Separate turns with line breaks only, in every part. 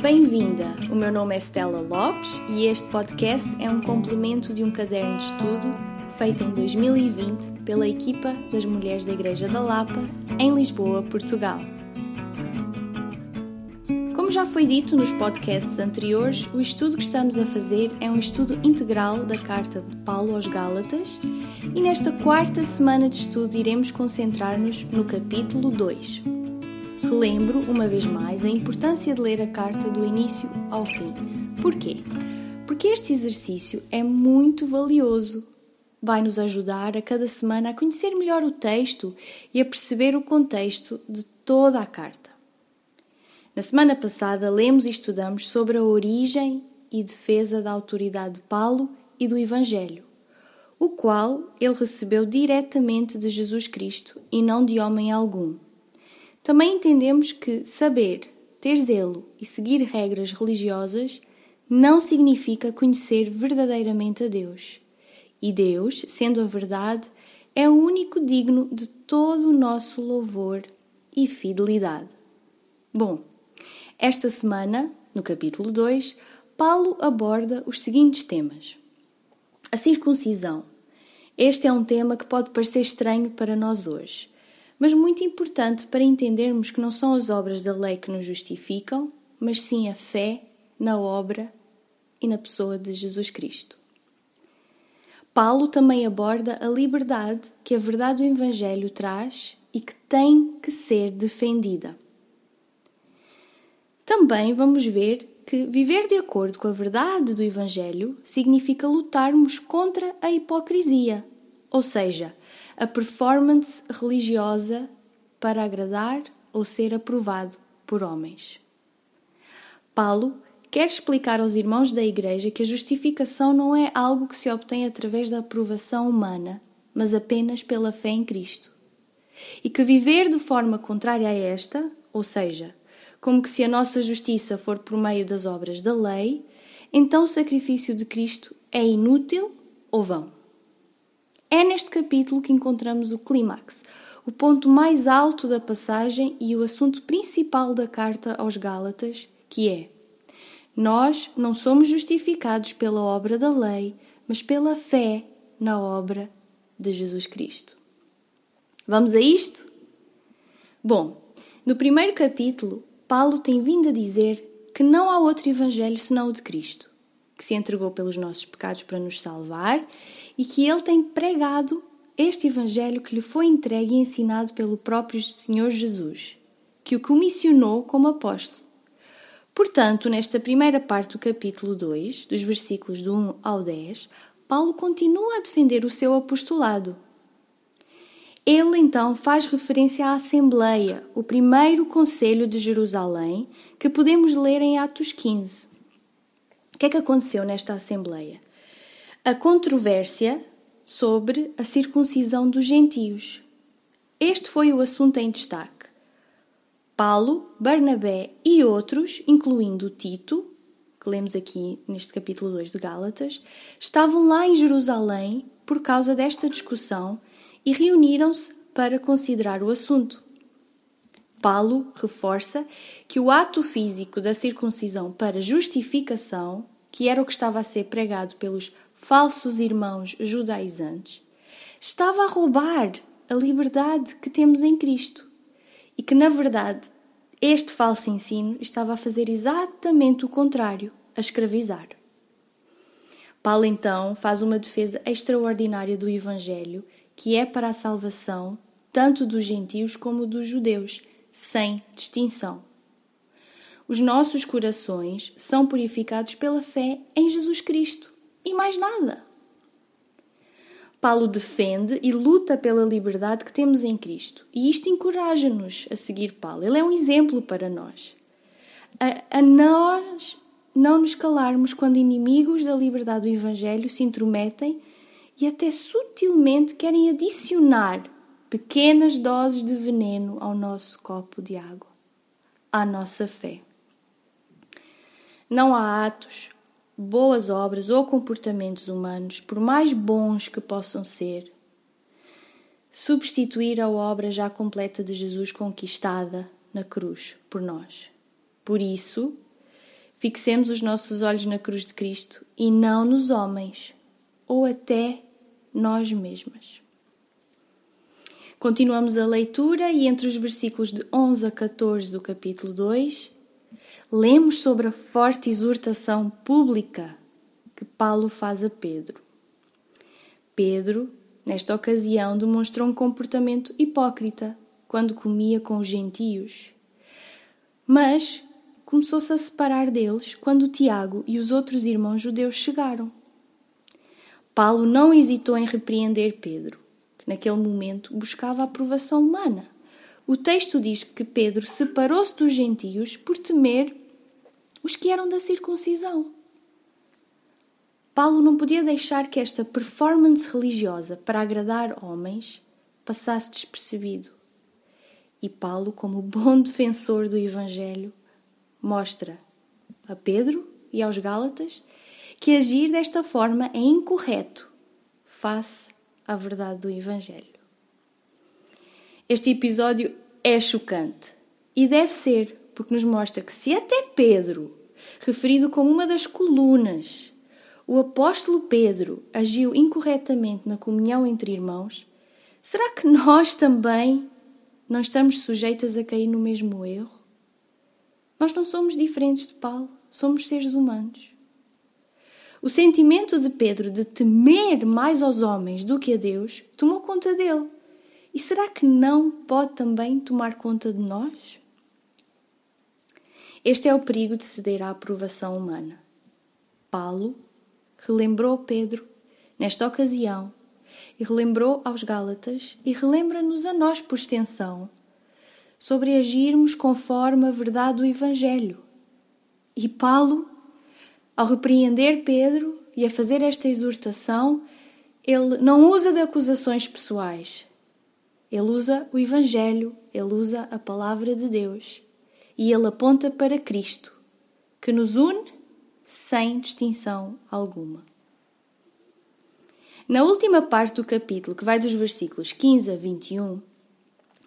Bem-vinda! O meu nome é Stella Lopes e este podcast é um complemento de um caderno de estudo feito em 2020 pela equipa das Mulheres da Igreja da Lapa, em Lisboa, Portugal. Como já foi dito nos podcasts anteriores, o estudo que estamos a fazer é um estudo integral da carta de Paulo aos Gálatas e nesta quarta semana de estudo iremos concentrar-nos no capítulo 2. Relembro, uma vez mais, a importância de ler a carta do início ao fim. Porquê? Porque este exercício é muito valioso. Vai nos ajudar a cada semana a conhecer melhor o texto e a perceber o contexto de toda a carta. Na semana passada, lemos e estudamos sobre a origem e defesa da autoridade de Paulo e do Evangelho, o qual ele recebeu diretamente de Jesus Cristo e não de homem algum. Também entendemos que saber, ter zelo e seguir regras religiosas não significa conhecer verdadeiramente a Deus. E Deus, sendo a verdade, é o único digno de todo o nosso louvor e fidelidade. Bom, esta semana, no capítulo 2, Paulo aborda os seguintes temas: a circuncisão. Este é um tema que pode parecer estranho para nós hoje, mas muito importante para entendermos que não são as obras da lei que nos justificam, mas sim a fé na obra e na pessoa de Jesus Cristo. Paulo também aborda a liberdade que a verdade do Evangelho traz e que tem que ser defendida. Também vamos ver que viver de acordo com a verdade do Evangelho significa lutarmos contra a hipocrisia, ou seja, a performance religiosa para agradar ou ser aprovado por homens. Paulo quer explicar aos irmãos da Igreja que a justificação não é algo que se obtém através da aprovação humana, mas apenas pela fé em Cristo. E que viver de forma contrária a esta, ou seja, como que se a nossa justiça for por meio das obras da lei, então o sacrifício de Cristo é inútil ou vão. É neste capítulo que encontramos o clímax, o ponto mais alto da passagem e o assunto principal da carta aos Gálatas, que é: Nós não somos justificados pela obra da lei, mas pela fé na obra de Jesus Cristo. Vamos a isto? Bom, no primeiro capítulo, Paulo tem vindo a dizer que não há outro evangelho senão o de Cristo, que se entregou pelos nossos pecados para nos salvar e que ele tem pregado este evangelho que lhe foi entregue e ensinado pelo próprio Senhor Jesus, que o comissionou como apóstolo. Portanto, nesta primeira parte do capítulo 2, dos versículos do 1 ao 10, Paulo continua a defender o seu apostolado ele então faz referência à Assembleia, o primeiro Conselho de Jerusalém, que podemos ler em Atos 15. O que é que aconteceu nesta Assembleia? A controvérsia sobre a circuncisão dos gentios. Este foi o assunto em destaque. Paulo, Barnabé e outros, incluindo Tito, que lemos aqui neste capítulo 2 de Gálatas, estavam lá em Jerusalém por causa desta discussão e reuniram-se para considerar o assunto. Paulo reforça que o ato físico da circuncisão para justificação, que era o que estava a ser pregado pelos falsos irmãos judaizantes, estava a roubar a liberdade que temos em Cristo e que, na verdade, este falso ensino estava a fazer exatamente o contrário, a escravizar. Paulo então faz uma defesa extraordinária do Evangelho que é para a salvação tanto dos gentios como dos judeus, sem distinção. Os nossos corações são purificados pela fé em Jesus Cristo e mais nada. Paulo defende e luta pela liberdade que temos em Cristo, e isto encoraja-nos a seguir Paulo. Ele é um exemplo para nós. A, a nós não nos calarmos quando inimigos da liberdade do Evangelho se intrometem e até sutilmente querem adicionar pequenas doses de veneno ao nosso copo de água, à nossa fé. Não há atos, boas obras ou comportamentos humanos, por mais bons que possam ser, substituir a obra já completa de Jesus conquistada na cruz por nós. Por isso, Fixemos os nossos olhos na cruz de Cristo e não nos homens, ou até nós mesmas. Continuamos a leitura e entre os versículos de 11 a 14 do capítulo 2, lemos sobre a forte exortação pública que Paulo faz a Pedro. Pedro, nesta ocasião, demonstrou um comportamento hipócrita quando comia com os gentios. Mas começou-se a separar deles quando Tiago e os outros irmãos judeus chegaram. Paulo não hesitou em repreender Pedro naquele momento, buscava a aprovação humana. O texto diz que Pedro separou-se dos gentios por temer os que eram da circuncisão. Paulo não podia deixar que esta performance religiosa para agradar homens passasse despercebido. E Paulo, como bom defensor do Evangelho, mostra a Pedro e aos Gálatas que agir desta forma é incorreto face à verdade do Evangelho. Este episódio é chocante e deve ser, porque nos mostra que, se até Pedro, referido como uma das colunas, o apóstolo Pedro agiu incorretamente na comunhão entre irmãos, será que nós também não estamos sujeitas a cair no mesmo erro? Nós não somos diferentes de Paulo, somos seres humanos. O sentimento de Pedro de temer mais aos homens do que a Deus tomou conta dele. E será que não pode também tomar conta de nós? Este é o perigo de ceder à aprovação humana. Paulo relembrou Pedro, nesta ocasião, e relembrou aos Gálatas e relembra-nos a nós por extensão sobre agirmos conforme a verdade do Evangelho. E Paulo ao repreender Pedro e a fazer esta exortação, ele não usa de acusações pessoais. Ele usa o Evangelho, ele usa a palavra de Deus e ele aponta para Cristo, que nos une sem distinção alguma. Na última parte do capítulo, que vai dos versículos 15 a 21,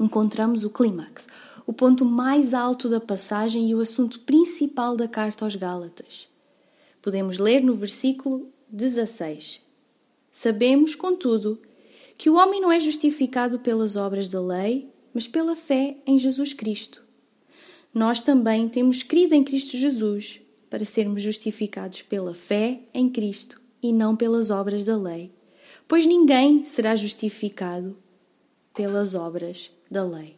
encontramos o clímax, o ponto mais alto da passagem e o assunto principal da carta aos Gálatas. Podemos ler no versículo 16: Sabemos, contudo, que o homem não é justificado pelas obras da lei, mas pela fé em Jesus Cristo. Nós também temos crido em Cristo Jesus para sermos justificados pela fé em Cristo e não pelas obras da lei, pois ninguém será justificado pelas obras da lei.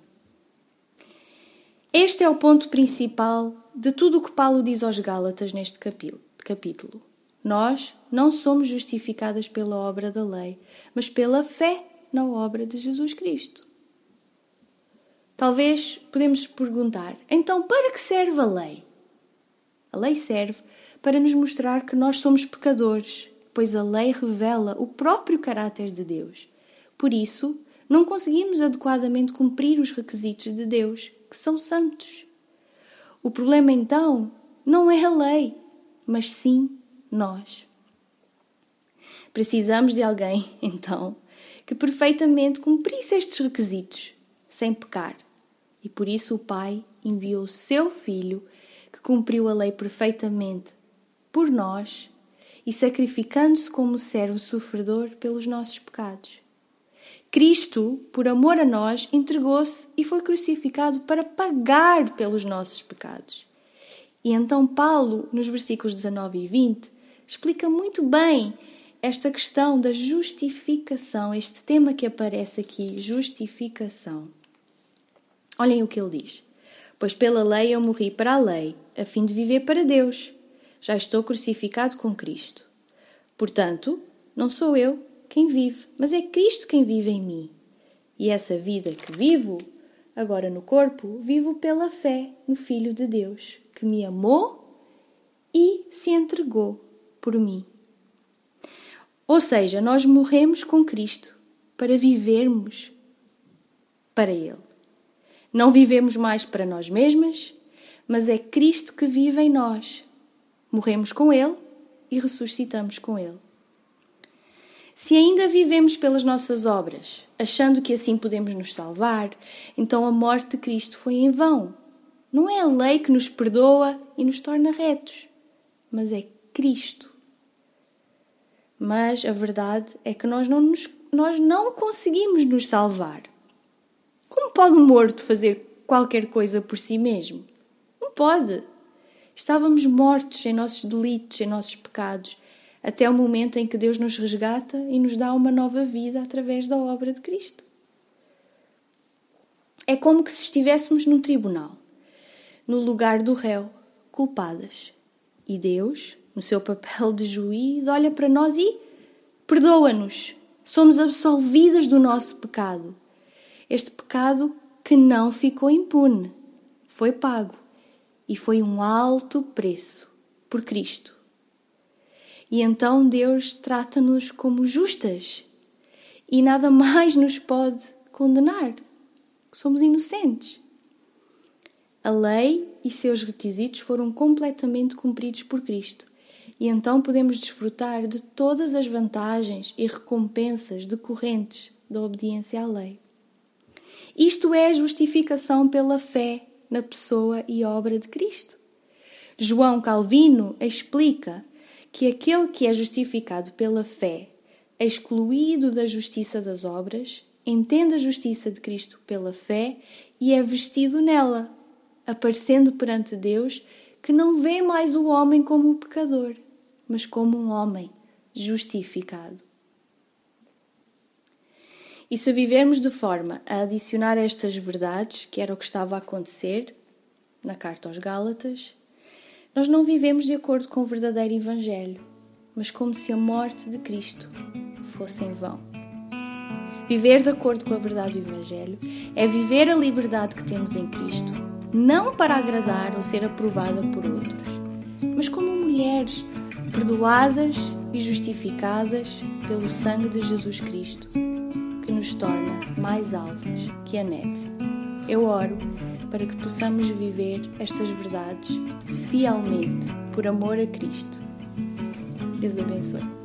Este é o ponto principal de tudo o que Paulo diz aos Gálatas neste capítulo. Nós não somos justificadas pela obra da lei, mas pela fé na obra de Jesus Cristo. Talvez podemos perguntar: então para que serve a lei? A lei serve para nos mostrar que nós somos pecadores, pois a lei revela o próprio caráter de Deus. Por isso, não conseguimos adequadamente cumprir os requisitos de Deus, que são santos. O problema então não é a lei, mas sim nós. Precisamos de alguém, então, que perfeitamente cumprisse estes requisitos, sem pecar. E por isso o Pai enviou o seu Filho, que cumpriu a lei perfeitamente por nós e sacrificando-se como servo sofredor pelos nossos pecados. Cristo, por amor a nós, entregou-se e foi crucificado para pagar pelos nossos pecados. E então Paulo, nos versículos 19 e 20, explica muito bem esta questão da justificação, este tema que aparece aqui, justificação. Olhem o que ele diz. Pois pela lei eu morri para a lei, a fim de viver para Deus. Já estou crucificado com Cristo. Portanto, não sou eu quem vive, mas é Cristo quem vive em mim. E essa vida que vivo, agora no corpo, vivo pela fé no Filho de Deus, que me amou e se entregou por mim. Ou seja, nós morremos com Cristo para vivermos para Ele. Não vivemos mais para nós mesmas, mas é Cristo que vive em nós. Morremos com Ele e ressuscitamos com Ele. Se ainda vivemos pelas nossas obras, achando que assim podemos nos salvar, então a morte de Cristo foi em vão Não é a lei que nos perdoa e nos torna retos, mas é Cristo. Mas a verdade é que nós não, nos, nós não conseguimos nos salvar. Como pode um morto fazer qualquer coisa por si mesmo? Não pode. Estávamos mortos em nossos delitos, em nossos pecados, até o momento em que Deus nos resgata e nos dá uma nova vida através da obra de Cristo. É como que se estivéssemos num tribunal, no lugar do réu, culpadas. E Deus, no seu papel de juiz, olha para nós e perdoa-nos. Somos absolvidas do nosso pecado. Este pecado que não ficou impune, foi pago e foi um alto preço por Cristo. E então Deus trata-nos como justas e nada mais nos pode condenar. Somos inocentes. A lei e seus requisitos foram completamente cumpridos por Cristo, e então podemos desfrutar de todas as vantagens e recompensas decorrentes da obediência à lei. Isto é a justificação pela fé na pessoa e obra de Cristo. João Calvino explica que aquele que é justificado pela fé, excluído da justiça das obras, entende a justiça de Cristo pela fé e é vestido nela, aparecendo perante Deus que não vê mais o homem como pecador, mas como um homem justificado. E se vivermos de forma a adicionar estas verdades, que era o que estava a acontecer na carta aos Gálatas, nós não vivemos de acordo com o verdadeiro Evangelho, mas como se a morte de Cristo fosse em vão. Viver de acordo com a verdade do Evangelho é viver a liberdade que temos em Cristo, não para agradar ou ser aprovada por outros, mas como mulheres perdoadas e justificadas pelo sangue de Jesus Cristo que nos torna mais alvas que a neve. Eu oro para que possamos viver estas verdades fielmente por amor a Cristo. Deus abençoe.